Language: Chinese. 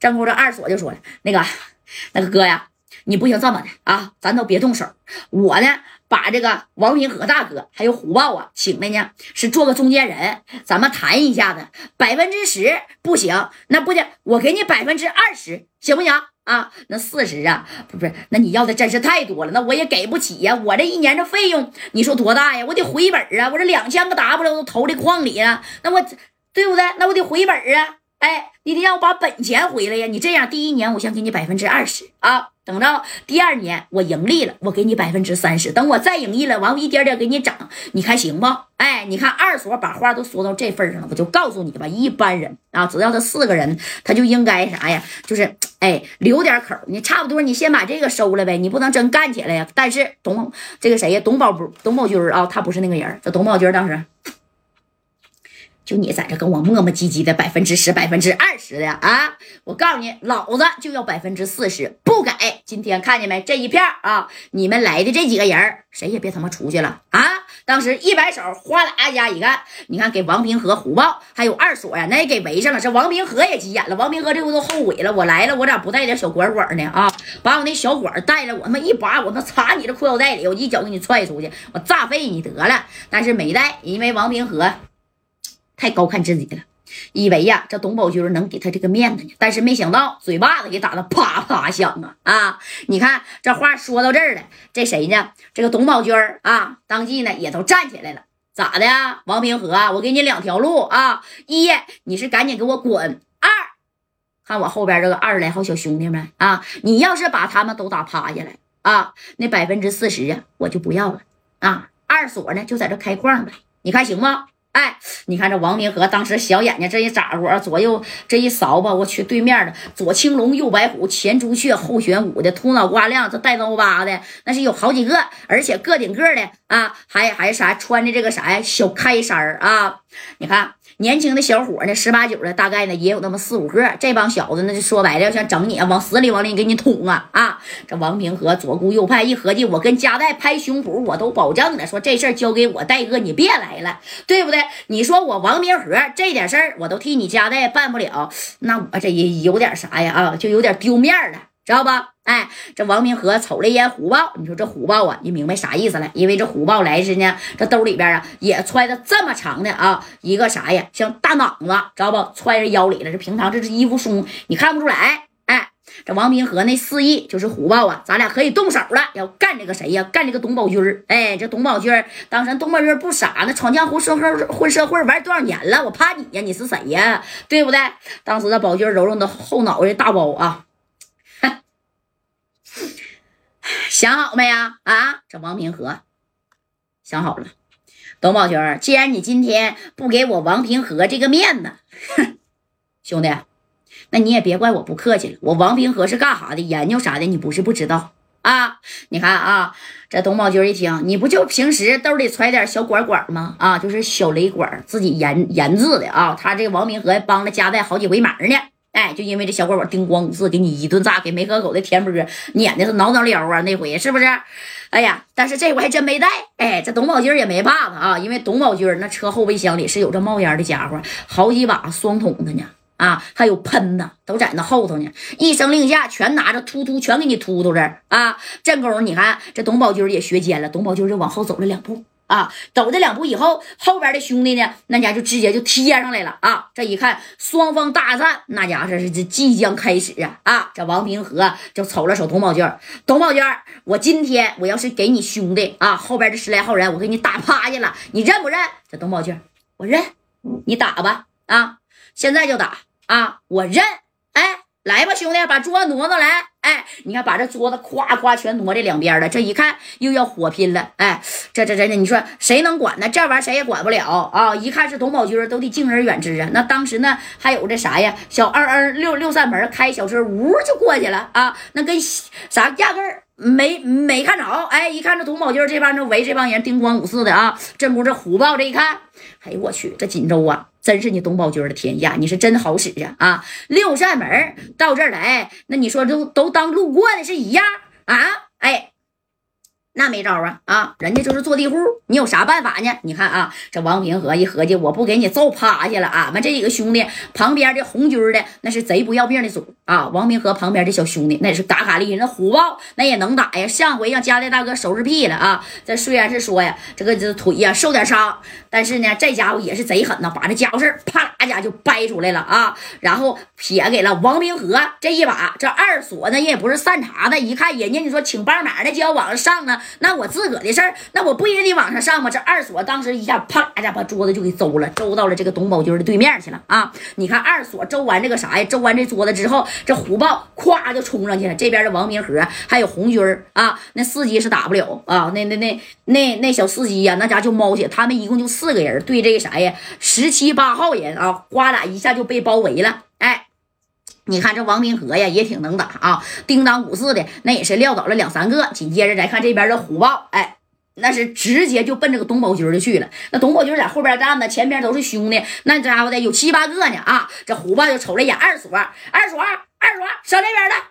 正姑这二锁就说了：“那个，那个哥呀，你不行这么的啊，咱都别动手。我呢，把这个王平和大哥还有虎豹啊请来呢，是做个中间人，咱们谈一下子。百分之十不行，那不行，我给你百分之二十，行不行？啊，那四十啊，不是，那你要的真是太多了，那我也给不起呀。我这一年这费用，你说多大呀？我得回本啊，我这两千个 W 都投这矿里了，那我对不对？那我得回本啊。”哎，你得让我把本钱回来呀！你这样，第一年我先给你百分之二十啊，等着第二年我盈利了，我给你百分之三十。等我再盈利了，完我一点点给你涨，你看行不？哎，你看二所把话都说到这份上了，我就告诉你吧，一般人啊，只要他四个人，他就应该啥呀？就是哎，留点口。你差不多，你先把这个收了呗，你不能真干起来呀。但是董这个谁呀？董宝不？董宝军啊，他不是那个人。这董宝军当时。就你在这跟我磨磨唧唧的百分之十、百分之二十的啊！我告诉你，老子就要百分之四十，不给！今天看见没？这一片啊，你们来的这几个人，谁也别他妈出去了啊！当时一摆手，哗啦家一看，你看给王平和、虎豹还有二锁呀，那也给围上了。这王平和也急眼了，王平和这不都后悔了？我来了，我咋不带点小管管呢？啊！把我那小管带了，我他妈一拔，我他插你这裤腰带里，我一脚给你踹出去，我炸废你得了。但是没带，因为王平和。太高看自己了，以为呀这董宝军能给他这个面子呢，但是没想到嘴巴子给打的啪啪响啊啊！你看这话说到这儿了，这谁呢？这个董宝军啊，当即呢也都站起来了，咋的呀？王平和，我给你两条路啊，一你是赶紧给我滚，二看我后边这个二十来号小兄弟们啊，你要是把他们都打趴下来啊，那百分之四十啊我就不要了啊，二所呢就在这开矿呗，你看行吗？哎，你看这王明和当时小眼睛这一眨呼，左右这一扫吧，我去对面的左青龙右白虎前朱雀后玄武的秃脑瓜亮这带刀疤的那是有好几个，而且个顶个的啊，还还啥穿的这个啥呀小开衫啊，你看。年轻的小伙呢，十八九的，大概呢也有那么四五个。这帮小子，那就说白了，要想整你啊，往死里往里给你捅啊啊！这王平和左顾右盼，一合计，我跟加代拍胸脯，我都保证了，说这事儿交给我戴哥，你别来了，对不对？你说我王平和这点事儿，我都替你加代办不了，那我这也有点啥呀啊，就有点丢面了。知道吧？哎，这王明和瞅了一眼虎豹，你说这虎豹啊，你明白啥意思了？因为这虎豹来时呢，这兜里边啊也揣着这么长的啊一个啥呀，像大囊子，知道不？揣着腰里了。这平常这是衣服松，你看不出来。哎，这王明和那示意就是虎豹啊，咱俩可以动手了，要干这个谁呀？干这个董宝军儿。哎，这董宝军儿，当时董宝军不傻呢，闯江湖、社会混社会玩多少年了？我怕你呀？你是谁呀？对不对？当时这宝军揉揉那后脑袋大包啊。想好没呀？啊，这王平和想好了。董宝军，既然你今天不给我王平和这个面子，兄弟，那你也别怪我不客气了。我王平和是干啥的？研究啥的？你不是不知道啊？你看啊，这董宝军一听，你不就平时兜里揣点小管管吗？啊，就是小雷管，自己研研制的啊。他这个王平和帮了加代好几回忙呢。哎，就因为这小管管叮咣五四给你一顿炸，给没合口的田波撵的是挠挠撩啊，那回是不是？哎呀，但是这回还真没带。哎，这董宝军也没怕他啊，因为董宝军那车后备箱里是有这冒烟的家伙，好几把双筒的呢，啊，还有喷的都在那后头呢。一声令下，全拿着突突，全给你突突这儿啊。正功夫，你看这董宝军也学尖了，董宝军就往后走了两步。啊，走这两步以后，后边的兄弟呢，那家就直接就贴上来了啊！这一看，双方大战，那家伙是这即将开始啊！啊，这王平和就瞅了瞅董宝娟，董宝娟，我今天我要是给你兄弟啊，后边这十来号人，我给你打趴下了，你认不认？这董宝娟，我认，你打吧啊！现在就打啊！我认，哎。来吧，兄弟，把桌子挪挪来。哎，你看，把这桌子夸夸全挪这两边了。这一看又要火拼了。哎，这这这这，你说谁能管呢？这玩意儿谁也管不了啊！一看是董宝军，都得敬而远之啊。那当时呢，还有这啥呀？小二二六六扇门开小车，呜就过去了啊。那跟啥压根儿没没看着。哎，一看这董宝军这帮人围这帮人，叮咣五四的啊。这不这虎豹这一看，哎呦我去，这锦州啊！真是你董宝军的天下，你是真好使啊！啊，六扇门到这儿来，那你说都都当路过的是一样啊？哎，那没招啊啊！人家就是坐地户，你有啥办法呢？你看啊，这王平和一合计，我不给你揍趴下了，俺们这几个兄弟旁边的红军的那是贼不要命的主啊！王平和旁边的小兄弟那也是嘎嘎厉害，那虎豹那也能打呀。上回让家代大哥收拾屁了啊！这虽然是说呀，这个这腿呀受点伤，但是呢，这家伙也是贼狠呐，把这家伙事啪啦家就掰出来了啊！然后撇给了王平和这一把，这二锁呢也不是善茬子，一看人家你说请帮忙的就要往上上啊。那我自个的事儿，那我不也得往上上吗？这二锁当时一下啪一下把桌子就给周了，周到了这个董宝军的对面去了啊！你看二锁周完这个啥呀？周完这桌子之后，这虎豹咵就冲上去了。这边的王明和还有红军啊，那司机是打不了啊！那那那那那小司机呀，那家就猫血。他们一共就四个人对这个啥呀？十七八号人啊，哗啦一下就被包围了。你看这王明和呀，也挺能打啊，叮当五四的，那也是撂倒了两三个。紧接着再看这边的虎豹，哎，那是直接就奔这个董宝军就去了。那董宝军在后边站着，前边都是兄弟，那家伙的有七八个呢啊。这虎豹就瞅了一眼二锁，二锁，二锁上这边来。